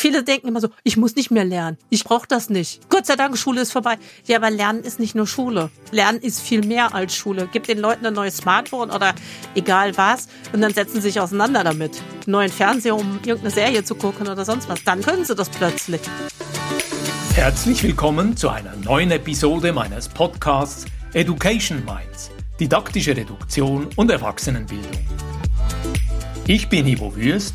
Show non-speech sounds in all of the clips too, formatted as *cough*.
Viele denken immer so, ich muss nicht mehr lernen. Ich brauche das nicht. Gott sei Dank, Schule ist vorbei. Ja, aber Lernen ist nicht nur Schule. Lernen ist viel mehr als Schule. Gib den Leuten ein neues Smartphone oder egal was und dann setzen sie sich auseinander damit. Einen neuen Fernseher, um irgendeine Serie zu gucken oder sonst was. Dann können sie das plötzlich. Herzlich willkommen zu einer neuen Episode meines Podcasts Education Minds. Didaktische Reduktion und Erwachsenenbildung. Ich bin Ivo Würst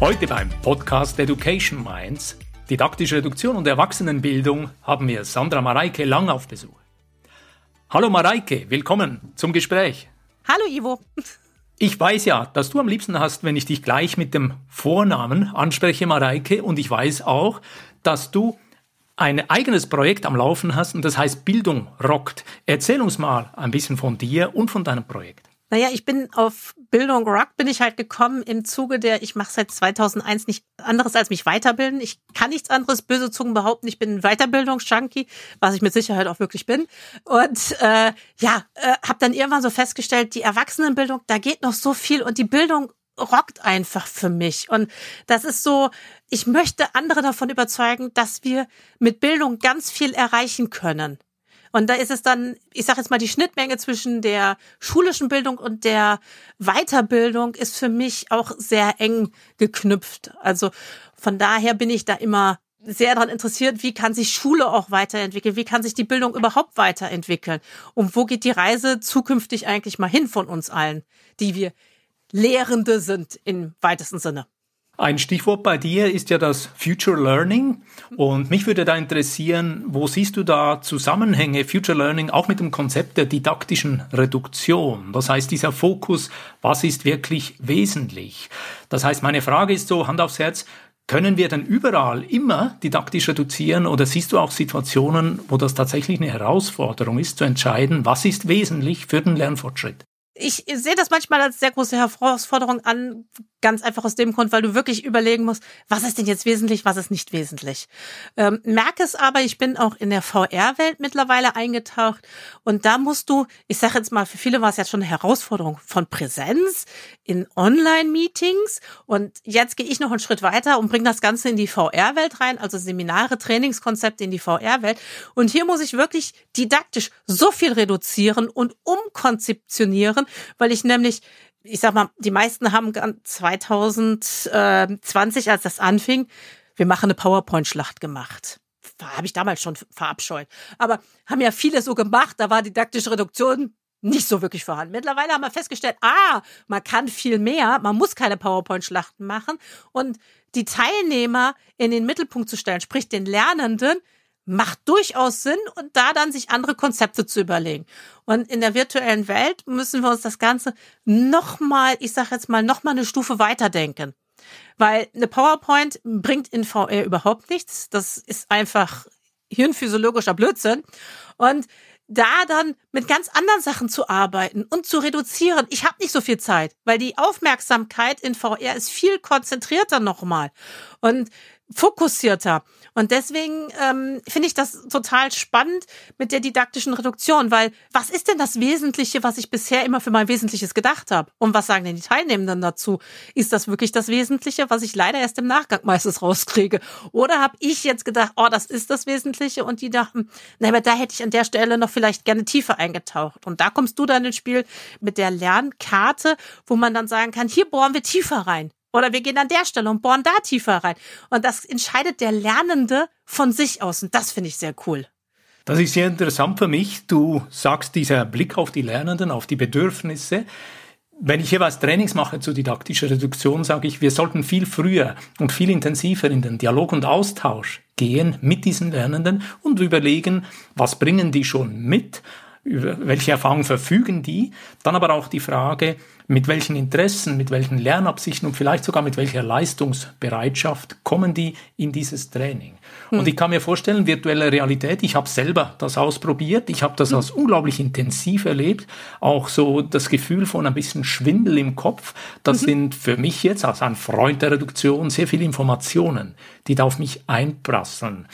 Heute beim Podcast Education Minds, didaktische Reduktion und Erwachsenenbildung, haben wir Sandra Mareike Lang auf Besuch. Hallo Mareike, willkommen zum Gespräch. Hallo Ivo. Ich weiß ja, dass du am liebsten hast, wenn ich dich gleich mit dem Vornamen anspreche, Mareike, und ich weiß auch, dass du ein eigenes Projekt am Laufen hast und das heißt Bildung rockt. Erzähl uns mal ein bisschen von dir und von deinem Projekt. Naja, ich bin auf Bildung Rock bin ich halt gekommen im Zuge der, ich mache seit 2001 nicht anderes als mich weiterbilden. Ich kann nichts anderes, böse Zungen behaupten, ich bin ein Weiterbildungsjunkie, was ich mit Sicherheit auch wirklich bin. Und äh, ja, äh, habe dann irgendwann so festgestellt, die Erwachsenenbildung, da geht noch so viel und die Bildung rockt einfach für mich. Und das ist so, ich möchte andere davon überzeugen, dass wir mit Bildung ganz viel erreichen können. Und da ist es dann, ich sage jetzt mal, die Schnittmenge zwischen der schulischen Bildung und der Weiterbildung ist für mich auch sehr eng geknüpft. Also von daher bin ich da immer sehr daran interessiert, wie kann sich Schule auch weiterentwickeln, wie kann sich die Bildung überhaupt weiterentwickeln und wo geht die Reise zukünftig eigentlich mal hin von uns allen, die wir Lehrende sind im weitesten Sinne. Ein Stichwort bei dir ist ja das Future Learning. Und mich würde da interessieren, wo siehst du da Zusammenhänge Future Learning auch mit dem Konzept der didaktischen Reduktion? Das heißt, dieser Fokus, was ist wirklich wesentlich? Das heißt, meine Frage ist so, Hand aufs Herz, können wir denn überall immer didaktisch reduzieren oder siehst du auch Situationen, wo das tatsächlich eine Herausforderung ist, zu entscheiden, was ist wesentlich für den Lernfortschritt? Ich sehe das manchmal als sehr große Herausforderung an, ganz einfach aus dem Grund, weil du wirklich überlegen musst, was ist denn jetzt wesentlich, was ist nicht wesentlich. Ähm, merke es aber, ich bin auch in der VR-Welt mittlerweile eingetaucht und da musst du, ich sage jetzt mal, für viele war es jetzt schon eine Herausforderung von Präsenz in Online-Meetings und jetzt gehe ich noch einen Schritt weiter und bringe das Ganze in die VR-Welt rein, also Seminare, Trainingskonzepte in die VR-Welt und hier muss ich wirklich didaktisch so viel reduzieren und umkonzeptionieren, weil ich nämlich ich sag mal, die meisten haben 2020, als das anfing, wir machen eine PowerPoint-Schlacht gemacht. Habe ich damals schon verabscheut. Aber haben ja viele so gemacht, da war didaktische Reduktion nicht so wirklich vorhanden. Mittlerweile haben wir festgestellt, ah, man kann viel mehr, man muss keine PowerPoint-Schlachten machen und die Teilnehmer in den Mittelpunkt zu stellen, sprich den Lernenden, macht durchaus Sinn und da dann sich andere Konzepte zu überlegen. Und in der virtuellen Welt müssen wir uns das Ganze nochmal, ich sage jetzt mal, nochmal eine Stufe weiterdenken. Weil eine PowerPoint bringt in VR überhaupt nichts. Das ist einfach hirnphysiologischer Blödsinn. Und da dann mit ganz anderen Sachen zu arbeiten und zu reduzieren. Ich habe nicht so viel Zeit, weil die Aufmerksamkeit in VR ist viel konzentrierter nochmal. Und fokussierter. Und deswegen ähm, finde ich das total spannend mit der didaktischen Reduktion, weil was ist denn das Wesentliche, was ich bisher immer für mein Wesentliches gedacht habe? Und was sagen denn die Teilnehmenden dazu? Ist das wirklich das Wesentliche, was ich leider erst im Nachgang meistens rauskriege? Oder habe ich jetzt gedacht, oh, das ist das Wesentliche und die dachten, na, aber da hätte ich an der Stelle noch vielleicht gerne tiefer eingetaucht. Und da kommst du dann ins Spiel mit der Lernkarte, wo man dann sagen kann, hier bohren wir tiefer rein. Oder wir gehen an der Stelle und bohren da tiefer rein. Und das entscheidet der Lernende von sich aus. Und das finde ich sehr cool. Das ist sehr interessant für mich. Du sagst, dieser Blick auf die Lernenden, auf die Bedürfnisse. Wenn ich jeweils Trainings mache zur didaktischen Reduktion, sage ich, wir sollten viel früher und viel intensiver in den Dialog und Austausch gehen mit diesen Lernenden und überlegen, was bringen die schon mit, über welche Erfahrungen verfügen die? Dann aber auch die Frage, mit welchen Interessen, mit welchen Lernabsichten und vielleicht sogar mit welcher Leistungsbereitschaft kommen die in dieses Training. Hm. Und ich kann mir vorstellen, virtuelle Realität, ich habe selber das ausprobiert, ich habe das hm. als unglaublich intensiv erlebt, auch so das Gefühl von ein bisschen Schwindel im Kopf, das mhm. sind für mich jetzt als ein Freund der Reduktion sehr viele Informationen, die da auf mich einprasseln.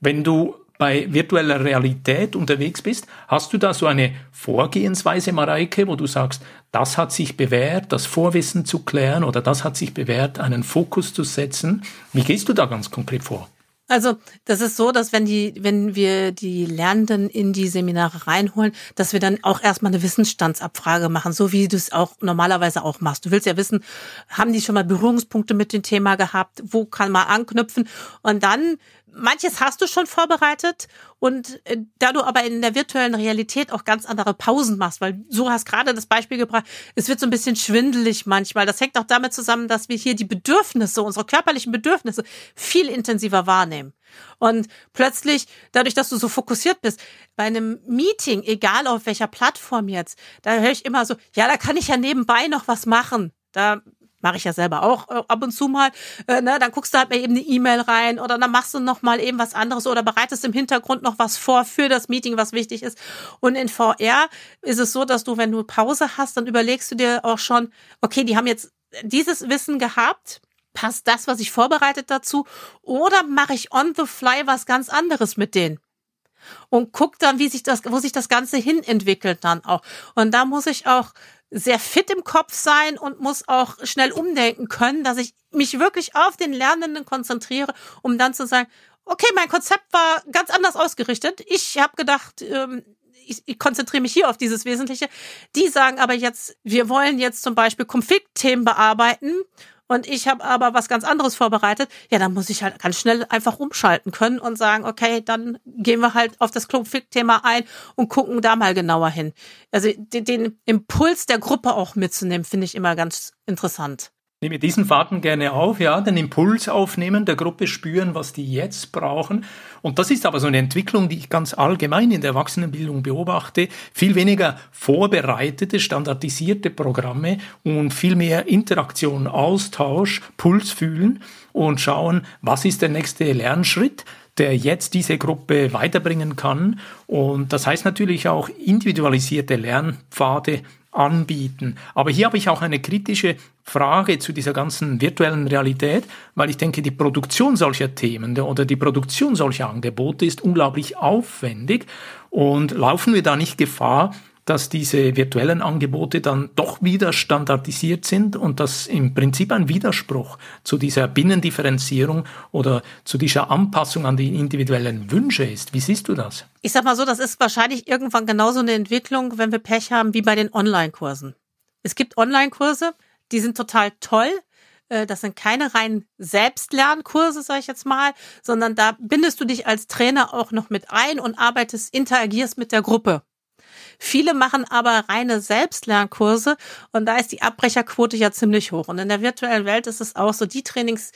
Wenn du bei virtueller Realität unterwegs bist, hast du da so eine Vorgehensweise, Mareike, wo du sagst, das hat sich bewährt, das Vorwissen zu klären oder das hat sich bewährt, einen Fokus zu setzen. Wie gehst du da ganz konkret vor? Also das ist so, dass wenn die, wenn wir die Lernenden in die Seminare reinholen, dass wir dann auch erstmal eine Wissensstandsabfrage machen, so wie du es auch normalerweise auch machst. Du willst ja wissen, haben die schon mal Berührungspunkte mit dem Thema gehabt? Wo kann man anknüpfen? Und dann manches hast du schon vorbereitet und äh, da du aber in der virtuellen Realität auch ganz andere Pausen machst, weil so hast gerade das Beispiel gebracht, es wird so ein bisschen schwindelig manchmal. Das hängt auch damit zusammen, dass wir hier die Bedürfnisse, unsere körperlichen Bedürfnisse viel intensiver wahrnehmen. Und plötzlich, dadurch, dass du so fokussiert bist, bei einem Meeting, egal auf welcher Plattform jetzt, da höre ich immer so, ja, da kann ich ja nebenbei noch was machen. Da mache ich ja selber auch äh, ab und zu mal, äh, ne, dann guckst du halt mal eben eine E-Mail rein oder dann machst du noch mal eben was anderes oder bereitest im Hintergrund noch was vor für das Meeting, was wichtig ist. Und in VR ist es so, dass du, wenn du Pause hast, dann überlegst du dir auch schon, okay, die haben jetzt dieses Wissen gehabt, passt das, was ich vorbereitet dazu oder mache ich on the fly was ganz anderes mit denen? Und guck dann, wie sich das, wo sich das Ganze hin entwickelt dann auch. Und da muss ich auch sehr fit im Kopf sein und muss auch schnell umdenken können, dass ich mich wirklich auf den Lernenden konzentriere, um dann zu sagen, okay, mein Konzept war ganz anders ausgerichtet. Ich habe gedacht, ähm, ich, ich konzentriere mich hier auf dieses Wesentliche. Die sagen aber jetzt, wir wollen jetzt zum Beispiel Konfliktthemen bearbeiten und ich habe aber was ganz anderes vorbereitet, ja, dann muss ich halt ganz schnell einfach umschalten können und sagen, okay, dann gehen wir halt auf das Konfliktthema ein und gucken da mal genauer hin. Also den, den Impuls der Gruppe auch mitzunehmen, finde ich immer ganz interessant. Nehme diesen Faden gerne auf, ja, den Impuls aufnehmen, der Gruppe spüren, was die jetzt brauchen. Und das ist aber so eine Entwicklung, die ich ganz allgemein in der Erwachsenenbildung beobachte. Viel weniger vorbereitete, standardisierte Programme und viel mehr Interaktion, Austausch, Puls fühlen und schauen, was ist der nächste Lernschritt der jetzt diese Gruppe weiterbringen kann. Und das heißt natürlich auch individualisierte Lernpfade anbieten. Aber hier habe ich auch eine kritische Frage zu dieser ganzen virtuellen Realität, weil ich denke, die Produktion solcher Themen oder die Produktion solcher Angebote ist unglaublich aufwendig und laufen wir da nicht Gefahr, dass diese virtuellen Angebote dann doch wieder standardisiert sind und das im Prinzip ein Widerspruch zu dieser Binnendifferenzierung oder zu dieser Anpassung an die individuellen Wünsche ist. Wie siehst du das? Ich sag mal so, das ist wahrscheinlich irgendwann genauso eine Entwicklung, wenn wir Pech haben, wie bei den Online-Kursen. Es gibt Online-Kurse, die sind total toll, äh, das sind keine reinen Selbstlernkurse, sage ich jetzt mal, sondern da bindest du dich als Trainer auch noch mit ein und arbeitest, interagierst mit der Gruppe. Viele machen aber reine Selbstlernkurse und da ist die Abbrecherquote ja ziemlich hoch. Und in der virtuellen Welt ist es auch so, die Trainings,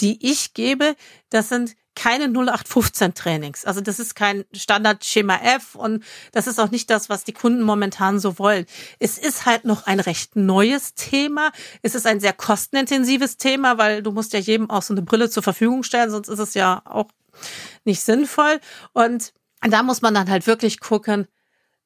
die ich gebe, das sind keine 0815 Trainings. Also das ist kein Standard-Schema F und das ist auch nicht das, was die Kunden momentan so wollen. Es ist halt noch ein recht neues Thema. Es ist ein sehr kostenintensives Thema, weil du musst ja jedem auch so eine Brille zur Verfügung stellen, sonst ist es ja auch nicht sinnvoll. Und da muss man dann halt wirklich gucken,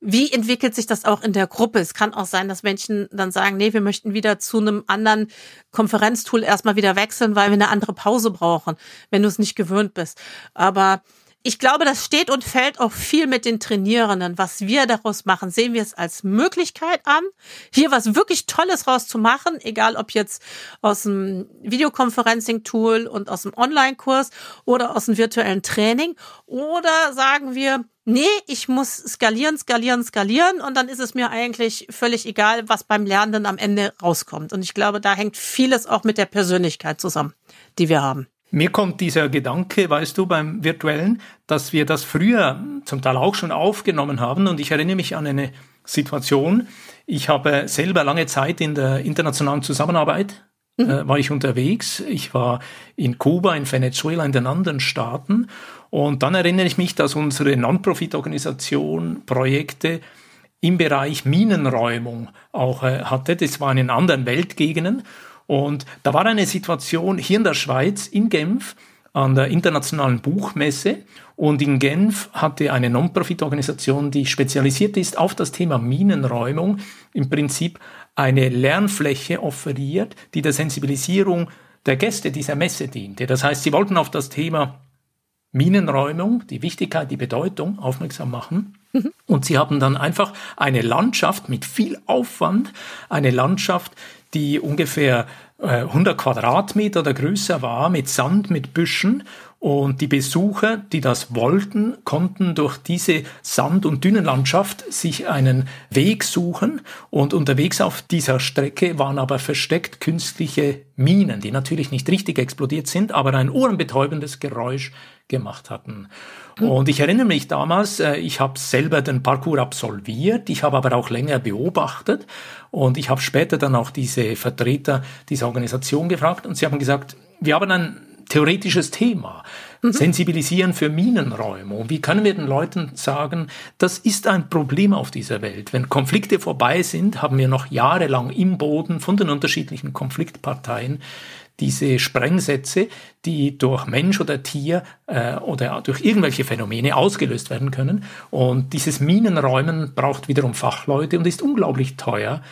wie entwickelt sich das auch in der Gruppe? Es kann auch sein, dass Menschen dann sagen, nee, wir möchten wieder zu einem anderen Konferenztool erstmal wieder wechseln, weil wir eine andere Pause brauchen, wenn du es nicht gewöhnt bist. Aber ich glaube, das steht und fällt auch viel mit den Trainierenden. Was wir daraus machen, sehen wir es als Möglichkeit an, hier was wirklich Tolles rauszumachen, egal ob jetzt aus dem Videoconferencing-Tool und aus dem Online-Kurs oder aus dem virtuellen Training. Oder sagen wir, nee, ich muss skalieren, skalieren, skalieren und dann ist es mir eigentlich völlig egal, was beim Lernenden am Ende rauskommt. Und ich glaube, da hängt vieles auch mit der Persönlichkeit zusammen, die wir haben. Mir kommt dieser Gedanke, weißt du, beim Virtuellen, dass wir das früher zum Teil auch schon aufgenommen haben. Und ich erinnere mich an eine Situation. Ich habe selber lange Zeit in der internationalen Zusammenarbeit äh, war ich unterwegs. Ich war in Kuba, in Venezuela, in den anderen Staaten. Und dann erinnere ich mich, dass unsere Non-Profit-Organisation Projekte im Bereich Minenräumung auch äh, hatte. Das war in anderen Weltgegenden. Und da war eine Situation hier in der Schweiz, in Genf, an der Internationalen Buchmesse. Und in Genf hatte eine Non-Profit-Organisation, die spezialisiert ist auf das Thema Minenräumung, im Prinzip eine Lernfläche offeriert, die der Sensibilisierung der Gäste dieser Messe diente. Das heißt, sie wollten auf das Thema Minenräumung, die Wichtigkeit, die Bedeutung aufmerksam machen. Mhm. Und sie haben dann einfach eine Landschaft mit viel Aufwand, eine Landschaft, die ungefähr 100 äh, Quadratmeter oder größer war, mit Sand, mit Büschen. Und die Besucher, die das wollten, konnten durch diese Sand- und Dünenlandschaft sich einen Weg suchen. Und unterwegs auf dieser Strecke waren aber versteckt künstliche Minen, die natürlich nicht richtig explodiert sind, aber ein ohrenbetäubendes Geräusch gemacht hatten. Und ich erinnere mich damals, äh, ich habe selber den Parcours absolviert, ich habe aber auch länger beobachtet und ich habe später dann auch diese Vertreter dieser Organisation gefragt und sie haben gesagt, wir haben ein theoretisches Thema. Mhm. Sensibilisieren für Minenräume. Und wie können wir den Leuten sagen, das ist ein Problem auf dieser Welt. Wenn Konflikte vorbei sind, haben wir noch jahrelang im Boden von den unterschiedlichen Konfliktparteien diese Sprengsätze, die durch Mensch oder Tier äh, oder durch irgendwelche Phänomene ausgelöst werden können. Und dieses Minenräumen braucht wiederum Fachleute und ist unglaublich teuer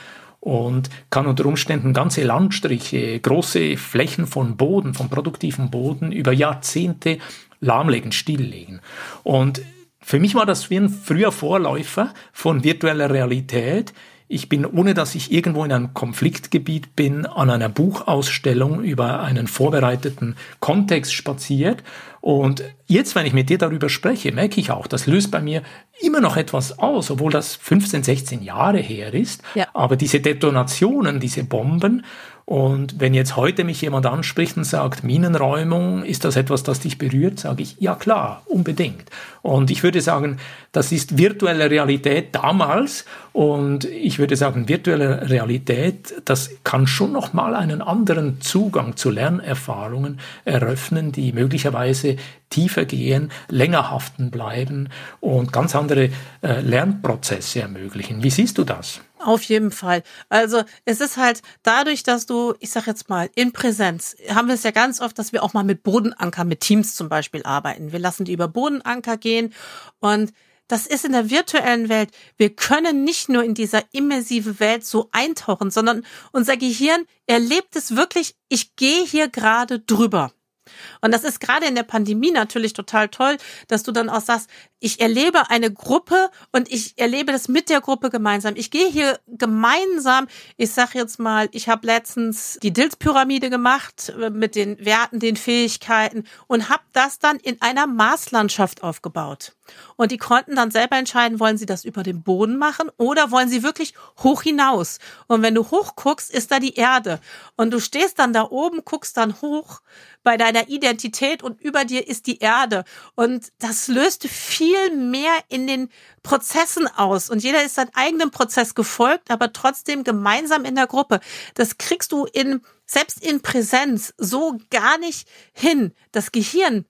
und kann unter Umständen ganze Landstriche, große Flächen von Boden, von produktivem Boden über Jahrzehnte lahmlegen, stilllegen. Und für mich war das wie ein früher Vorläufer von virtueller Realität, ich bin, ohne dass ich irgendwo in einem Konfliktgebiet bin, an einer Buchausstellung über einen vorbereiteten Kontext spaziert. Und jetzt, wenn ich mit dir darüber spreche, merke ich auch, das löst bei mir immer noch etwas aus, obwohl das 15, 16 Jahre her ist. Ja. Aber diese Detonationen, diese Bomben und wenn jetzt heute mich jemand anspricht und sagt, Minenräumung, ist das etwas, das dich berührt, sage ich, ja klar, unbedingt. Und ich würde sagen, das ist virtuelle Realität damals und ich würde sagen, virtuelle Realität, das kann schon nochmal einen anderen Zugang zu Lernerfahrungen eröffnen, die möglicherweise tiefer gehen, länger haften bleiben und ganz andere äh, Lernprozesse ermöglichen. Wie siehst du das? Auf jeden Fall. Also es ist halt dadurch, dass du, ich sag jetzt mal, in Präsenz, haben wir es ja ganz oft, dass wir auch mal mit Bodenanker, mit Teams zum Beispiel arbeiten. Wir lassen die über Bodenanker gehen und das ist in der virtuellen Welt. Wir können nicht nur in dieser immersive Welt so eintauchen, sondern unser Gehirn erlebt es wirklich, ich gehe hier gerade drüber. Und das ist gerade in der Pandemie natürlich total toll, dass du dann auch sagst, ich erlebe eine Gruppe und ich erlebe das mit der Gruppe gemeinsam. Ich gehe hier gemeinsam, ich sag jetzt mal, ich habe letztens die Dills-Pyramide gemacht äh, mit den Werten, den Fähigkeiten und habe das dann in einer Maßlandschaft aufgebaut. Und die konnten dann selber entscheiden, wollen sie das über den Boden machen oder wollen sie wirklich hoch hinaus. Und wenn du hoch guckst, ist da die Erde. Und du stehst dann da oben, guckst dann hoch bei deiner Identität und über dir ist die Erde. Und das löst viel mehr in den Prozessen aus. Und jeder ist seinem eigenen Prozess gefolgt, aber trotzdem gemeinsam in der Gruppe. Das kriegst du in, selbst in Präsenz so gar nicht hin. Das Gehirn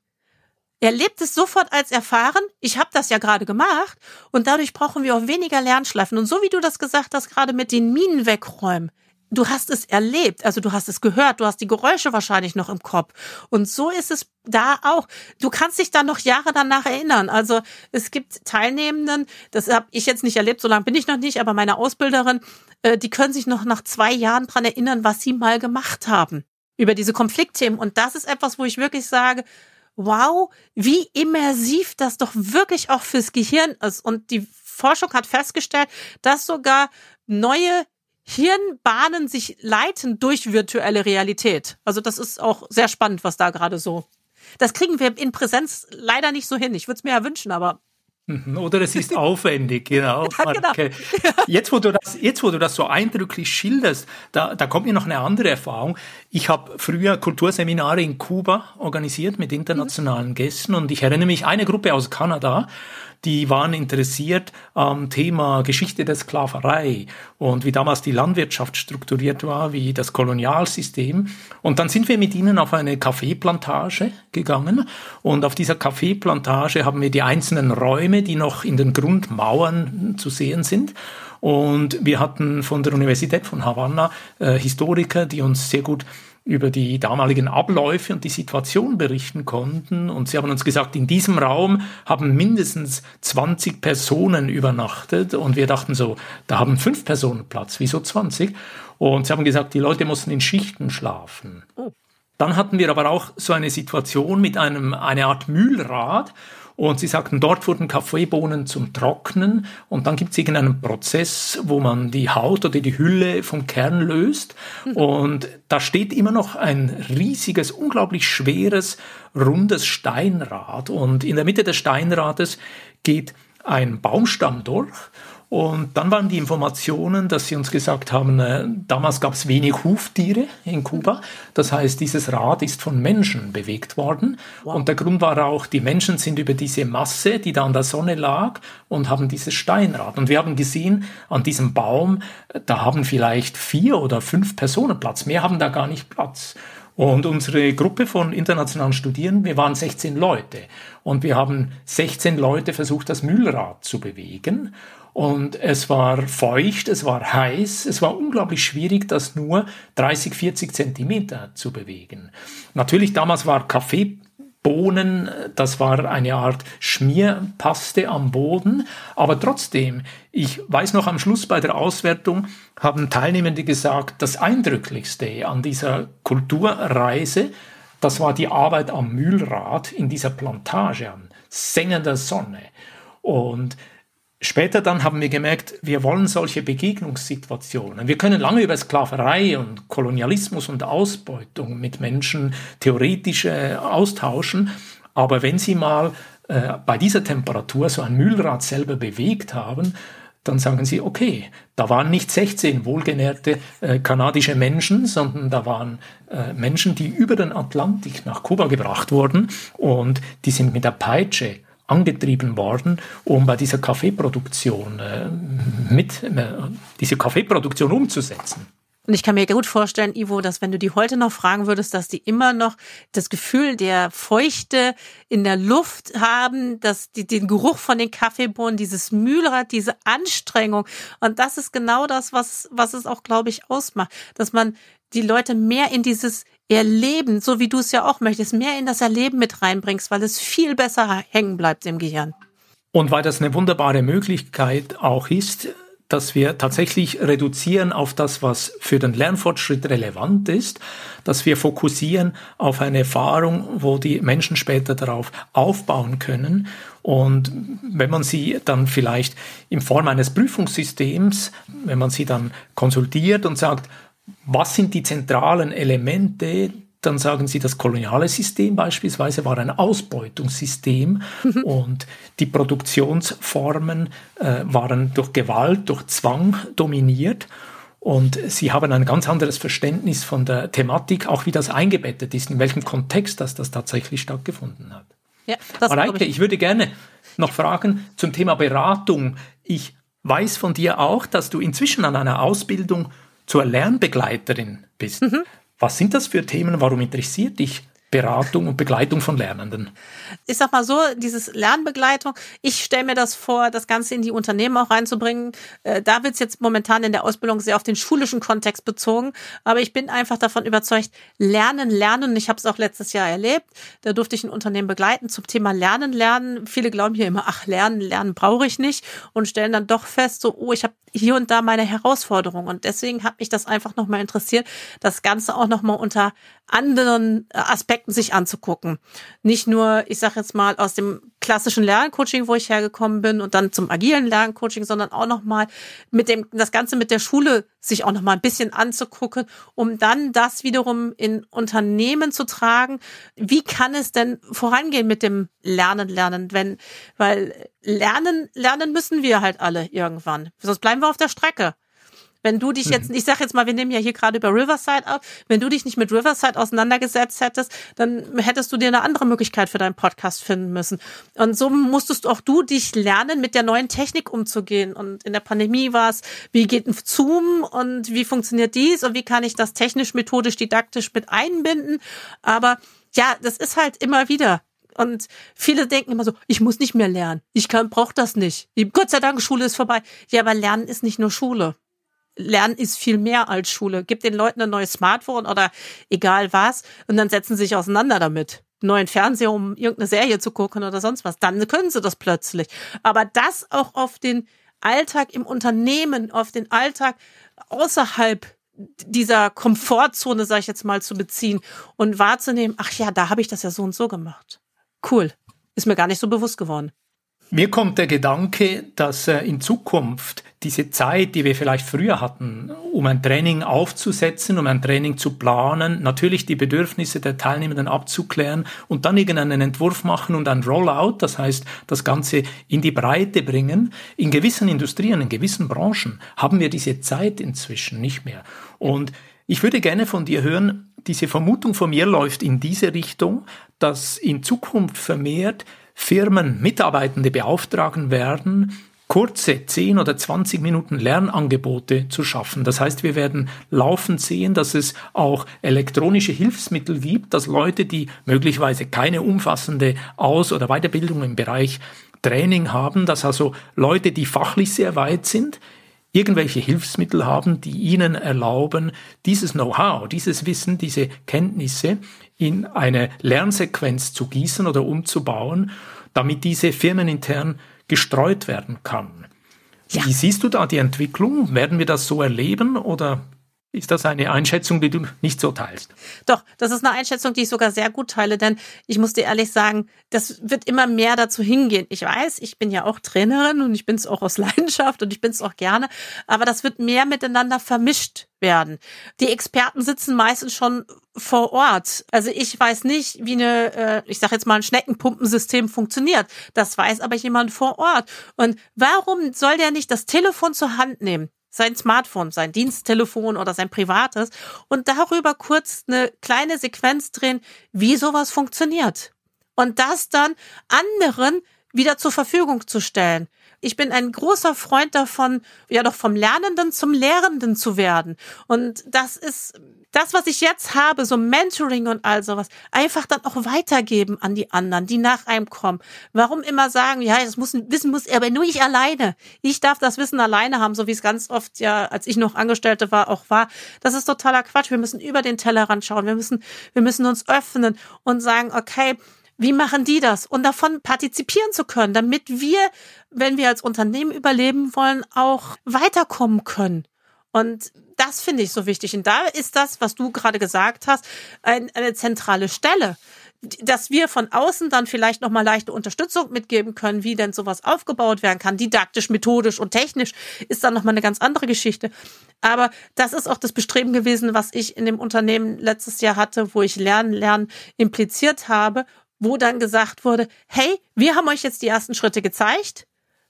erlebt es sofort als erfahren. Ich habe das ja gerade gemacht und dadurch brauchen wir auch weniger Lernschleifen. Und so wie du das gesagt hast, gerade mit den Minen wegräumen, du hast es erlebt, also du hast es gehört, du hast die Geräusche wahrscheinlich noch im Kopf. Und so ist es da auch. Du kannst dich dann noch Jahre danach erinnern. Also es gibt Teilnehmenden, das habe ich jetzt nicht erlebt, so lange bin ich noch nicht, aber meine Ausbilderin, äh, die können sich noch nach zwei Jahren dran erinnern, was sie mal gemacht haben über diese Konfliktthemen. Und das ist etwas, wo ich wirklich sage, wow, wie immersiv das doch wirklich auch fürs Gehirn ist. Und die Forschung hat festgestellt, dass sogar neue Hirnbahnen sich leiten durch virtuelle Realität. Also das ist auch sehr spannend, was da gerade so. Das kriegen wir in Präsenz leider nicht so hin. Ich würde es mir ja wünschen, aber mhm, oder es ist aufwendig, genau. *laughs* Genau. Okay. Jetzt, wo du das, jetzt, wo du das so eindrücklich schilderst, da, da kommt mir noch eine andere Erfahrung. Ich habe früher Kulturseminare in Kuba organisiert mit internationalen mhm. Gästen und ich erinnere mich, eine Gruppe aus Kanada, die waren interessiert am Thema Geschichte der Sklaverei und wie damals die Landwirtschaft strukturiert war, wie das Kolonialsystem. Und dann sind wir mit ihnen auf eine Kaffeeplantage gegangen und auf dieser Kaffeeplantage haben wir die einzelnen Räume, die noch in den Grundmauern zu sehen sind. Und wir hatten von der Universität von Havanna äh, Historiker, die uns sehr gut über die damaligen Abläufe und die Situation berichten konnten. Und sie haben uns gesagt, in diesem Raum haben mindestens 20 Personen übernachtet. Und wir dachten so, da haben fünf Personen Platz. Wieso 20? Und sie haben gesagt, die Leute mussten in Schichten schlafen. Oh. Dann hatten wir aber auch so eine Situation mit einem, eine Art Mühlrad. Und sie sagten, dort wurden Kaffeebohnen zum Trocknen und dann gibt es irgendeinen Prozess, wo man die Haut oder die Hülle vom Kern löst. Mhm. Und da steht immer noch ein riesiges, unglaublich schweres, rundes Steinrad. Und in der Mitte des Steinrades geht ein Baumstamm durch und dann waren die Informationen, dass sie uns gesagt haben, äh, damals gab es wenig Huftiere in Kuba. Das heißt, dieses Rad ist von Menschen bewegt worden. Wow. Und der Grund war auch, die Menschen sind über diese Masse, die da an der Sonne lag, und haben dieses Steinrad. Und wir haben gesehen, an diesem Baum, äh, da haben vielleicht vier oder fünf Personen Platz. Mehr haben da gar nicht Platz. Und unsere Gruppe von internationalen Studierenden, wir waren 16 Leute. Und wir haben 16 Leute versucht, das Mühlrad zu bewegen. Und es war feucht, es war heiß, es war unglaublich schwierig, das nur 30, 40 Zentimeter zu bewegen. Natürlich damals war Kaffeebohnen, das war eine Art Schmierpaste am Boden, aber trotzdem, ich weiß noch am Schluss bei der Auswertung, haben Teilnehmende gesagt, das Eindrücklichste an dieser Kulturreise, das war die Arbeit am Mühlrad in dieser Plantage an sengender Sonne. Und Später dann haben wir gemerkt, wir wollen solche Begegnungssituationen. Wir können lange über Sklaverei und Kolonialismus und Ausbeutung mit Menschen theoretisch äh, austauschen, aber wenn Sie mal äh, bei dieser Temperatur so ein Mühlrad selber bewegt haben, dann sagen Sie, okay, da waren nicht 16 wohlgenährte äh, kanadische Menschen, sondern da waren äh, Menschen, die über den Atlantik nach Kuba gebracht wurden und die sind mit der Peitsche angetrieben worden, um bei dieser Kaffeeproduktion äh, mit äh, diese Kaffeeproduktion umzusetzen. Und ich kann mir gut vorstellen, Ivo, dass wenn du die heute noch fragen würdest, dass die immer noch das Gefühl der Feuchte in der Luft haben, dass die den Geruch von den Kaffeebohnen, dieses Mühlrad, diese Anstrengung. Und das ist genau das, was, was es auch, glaube ich, ausmacht, dass man die Leute mehr in dieses Erleben, so wie du es ja auch möchtest, mehr in das Erleben mit reinbringst, weil es viel besser hängen bleibt im Gehirn. Und weil das eine wunderbare Möglichkeit auch ist, dass wir tatsächlich reduzieren auf das, was für den Lernfortschritt relevant ist, dass wir fokussieren auf eine Erfahrung, wo die Menschen später darauf aufbauen können. Und wenn man sie dann vielleicht in Form eines Prüfungssystems, wenn man sie dann konsultiert und sagt, was sind die zentralen Elemente? Dann sagen sie, das koloniale System beispielsweise war ein Ausbeutungssystem mhm. und die Produktionsformen äh, waren durch Gewalt, durch Zwang dominiert. Und sie haben ein ganz anderes Verständnis von der Thematik, auch wie das eingebettet ist, in welchem Kontext das, das tatsächlich stattgefunden hat. Ja, das Mareike, ich. ich würde gerne noch fragen zum Thema Beratung. Ich weiß von dir auch, dass du inzwischen an einer Ausbildung zur Lernbegleiterin bist. Mhm. Was sind das für Themen? Warum interessiert dich Beratung und Begleitung von Lernenden? Ich sag mal so, dieses Lernbegleitung, ich stelle mir das vor, das Ganze in die Unternehmen auch reinzubringen. Äh, da wird es jetzt momentan in der Ausbildung sehr auf den schulischen Kontext bezogen, aber ich bin einfach davon überzeugt, Lernen, Lernen, ich habe es auch letztes Jahr erlebt, da durfte ich ein Unternehmen begleiten zum Thema Lernen, Lernen. Viele glauben hier immer, ach, Lernen, Lernen brauche ich nicht und stellen dann doch fest, so, oh, ich habe hier und da meine Herausforderung und deswegen hat mich das einfach nochmal interessiert, das Ganze auch nochmal unter anderen Aspekten sich anzugucken. Nicht nur, ich sage jetzt mal, aus dem klassischen Lerncoaching, wo ich hergekommen bin und dann zum agilen Lerncoaching, sondern auch nochmal mit dem, das Ganze mit der Schule sich auch nochmal ein bisschen anzugucken, um dann das wiederum in Unternehmen zu tragen. Wie kann es denn vorangehen mit dem Lernen, Lernen, wenn, weil lernen, lernen müssen wir halt alle irgendwann. Sonst bleiben wir auf der Strecke Wenn du dich jetzt, mhm. ich sag jetzt mal, wir nehmen ja hier gerade über Riverside ab, wenn du dich nicht mit Riverside auseinandergesetzt hättest, dann hättest du dir eine andere Möglichkeit für deinen Podcast finden müssen. Und so musstest auch du dich lernen, mit der neuen Technik umzugehen. Und in der Pandemie war es, wie geht ein Zoom und wie funktioniert dies und wie kann ich das technisch, methodisch, didaktisch mit einbinden. Aber ja, das ist halt immer wieder. Und viele denken immer so, ich muss nicht mehr lernen. Ich kann, brauche das nicht. Gott sei Dank, Schule ist vorbei. Ja, aber Lernen ist nicht nur Schule. Lernen ist viel mehr als Schule. Gib den Leuten ein neues Smartphone oder egal was und dann setzen sie sich auseinander damit. Neuen Fernseher, um irgendeine Serie zu gucken oder sonst was. Dann können sie das plötzlich. Aber das auch auf den Alltag im Unternehmen, auf den Alltag außerhalb dieser Komfortzone, sage ich jetzt mal, zu beziehen und wahrzunehmen, ach ja, da habe ich das ja so und so gemacht. Cool. Ist mir gar nicht so bewusst geworden. Mir kommt der Gedanke, dass äh, in Zukunft diese Zeit, die wir vielleicht früher hatten, um ein Training aufzusetzen, um ein Training zu planen, natürlich die Bedürfnisse der Teilnehmenden abzuklären und dann irgendeinen Entwurf machen und ein Rollout, das heißt das Ganze in die Breite bringen. In gewissen Industrien, in gewissen Branchen haben wir diese Zeit inzwischen nicht mehr. Und ich würde gerne von dir hören, diese Vermutung von mir läuft in diese Richtung, dass in Zukunft vermehrt Firmen Mitarbeitende beauftragen werden, kurze 10 oder 20 Minuten Lernangebote zu schaffen. Das heißt, wir werden laufend sehen, dass es auch elektronische Hilfsmittel gibt, dass Leute, die möglicherweise keine umfassende Aus- oder Weiterbildung im Bereich Training haben, dass also Leute, die fachlich sehr weit sind, irgendwelche Hilfsmittel haben, die ihnen erlauben, dieses Know-how, dieses Wissen, diese Kenntnisse in eine Lernsequenz zu gießen oder umzubauen, damit diese firmenintern gestreut werden kann. Ja. Wie siehst du da die Entwicklung? Werden wir das so erleben oder ist das eine Einschätzung, die du nicht so teilst? Doch, das ist eine Einschätzung, die ich sogar sehr gut teile, denn ich muss dir ehrlich sagen, das wird immer mehr dazu hingehen. Ich weiß, ich bin ja auch Trainerin und ich bin es auch aus *laughs* Leidenschaft und ich bin es auch gerne, aber das wird mehr miteinander vermischt werden. Die Experten sitzen meistens schon vor Ort. Also ich weiß nicht, wie eine, äh, ich sage jetzt mal, ein Schneckenpumpensystem funktioniert. Das weiß aber jemand vor Ort. Und warum soll der nicht das Telefon zur Hand nehmen? Sein Smartphone, sein Diensttelefon oder sein privates und darüber kurz eine kleine Sequenz drehen, wie sowas funktioniert. Und das dann anderen wieder zur Verfügung zu stellen. Ich bin ein großer Freund davon, ja doch vom Lernenden zum Lehrenden zu werden. Und das ist das, was ich jetzt habe, so Mentoring und all sowas, einfach dann auch weitergeben an die anderen, die nach einem kommen. Warum immer sagen, ja, das muss, Wissen muss, aber nur ich alleine. Ich darf das Wissen alleine haben, so wie es ganz oft ja, als ich noch Angestellte war, auch war. Das ist totaler Quatsch. Wir müssen über den Tellerrand schauen. Wir müssen, wir müssen uns öffnen und sagen, okay, wie machen die das? Und davon partizipieren zu können, damit wir, wenn wir als Unternehmen überleben wollen, auch weiterkommen können. Und das finde ich so wichtig. Und da ist das, was du gerade gesagt hast, ein, eine zentrale Stelle dass wir von außen dann vielleicht nochmal leichte Unterstützung mitgeben können, wie denn sowas aufgebaut werden kann, didaktisch, methodisch und technisch, ist dann nochmal eine ganz andere Geschichte. Aber das ist auch das Bestreben gewesen, was ich in dem Unternehmen letztes Jahr hatte, wo ich Lernen, Lernen impliziert habe, wo dann gesagt wurde, hey, wir haben euch jetzt die ersten Schritte gezeigt.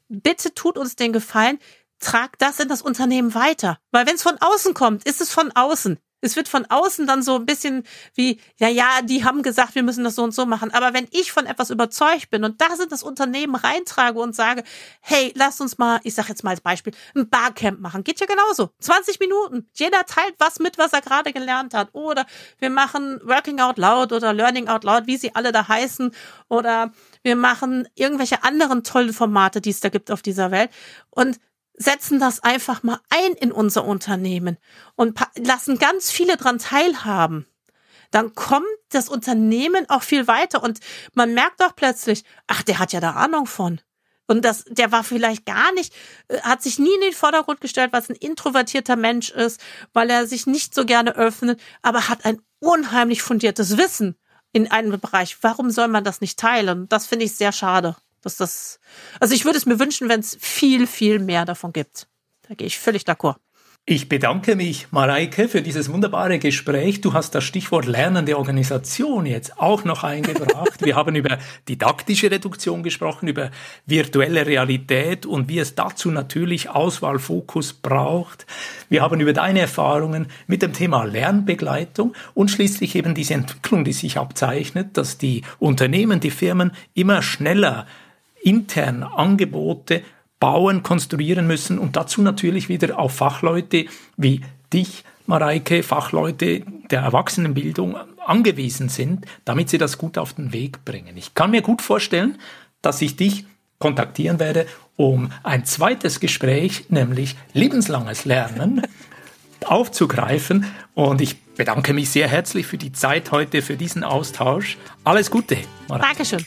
Bitte tut uns den Gefallen, trag das in das Unternehmen weiter. Weil wenn es von außen kommt, ist es von außen. Es wird von außen dann so ein bisschen wie, ja, ja, die haben gesagt, wir müssen das so und so machen. Aber wenn ich von etwas überzeugt bin und da sind das Unternehmen reintrage und sage, hey, lass uns mal, ich sag jetzt mal als Beispiel, ein Barcamp machen. Geht ja genauso. 20 Minuten. Jeder teilt was mit, was er gerade gelernt hat. Oder wir machen Working Out Loud oder Learning Out Loud, wie sie alle da heißen. Oder wir machen irgendwelche anderen tollen Formate, die es da gibt auf dieser Welt. Und setzen das einfach mal ein in unser Unternehmen und lassen ganz viele dran teilhaben. Dann kommt das Unternehmen auch viel weiter und man merkt auch plötzlich, ach, der hat ja da Ahnung von. Und das, der war vielleicht gar nicht, äh, hat sich nie in den Vordergrund gestellt, was ein introvertierter Mensch ist, weil er sich nicht so gerne öffnet, aber hat ein unheimlich fundiertes Wissen in einem Bereich. Warum soll man das nicht teilen? Das finde ich sehr schade dass das, also ich würde es mir wünschen, wenn es viel, viel mehr davon gibt. Da gehe ich völlig d'accord. Ich bedanke mich, Mareike, für dieses wunderbare Gespräch. Du hast das Stichwort lernende Organisation jetzt auch noch eingebracht. Wir haben über didaktische Reduktion gesprochen, über virtuelle Realität und wie es dazu natürlich Auswahlfokus braucht. Wir haben über deine Erfahrungen mit dem Thema Lernbegleitung und schließlich eben diese Entwicklung, die sich abzeichnet, dass die Unternehmen, die Firmen immer schneller intern Angebote bauen, konstruieren müssen und dazu natürlich wieder auf Fachleute wie dich, Mareike, Fachleute der Erwachsenenbildung angewiesen sind, damit sie das gut auf den Weg bringen. Ich kann mir gut vorstellen, dass ich dich kontaktieren werde, um ein zweites Gespräch, nämlich lebenslanges Lernen, *laughs* aufzugreifen. Und ich bedanke mich sehr herzlich für die Zeit heute, für diesen Austausch. Alles Gute. Mareike. Dankeschön.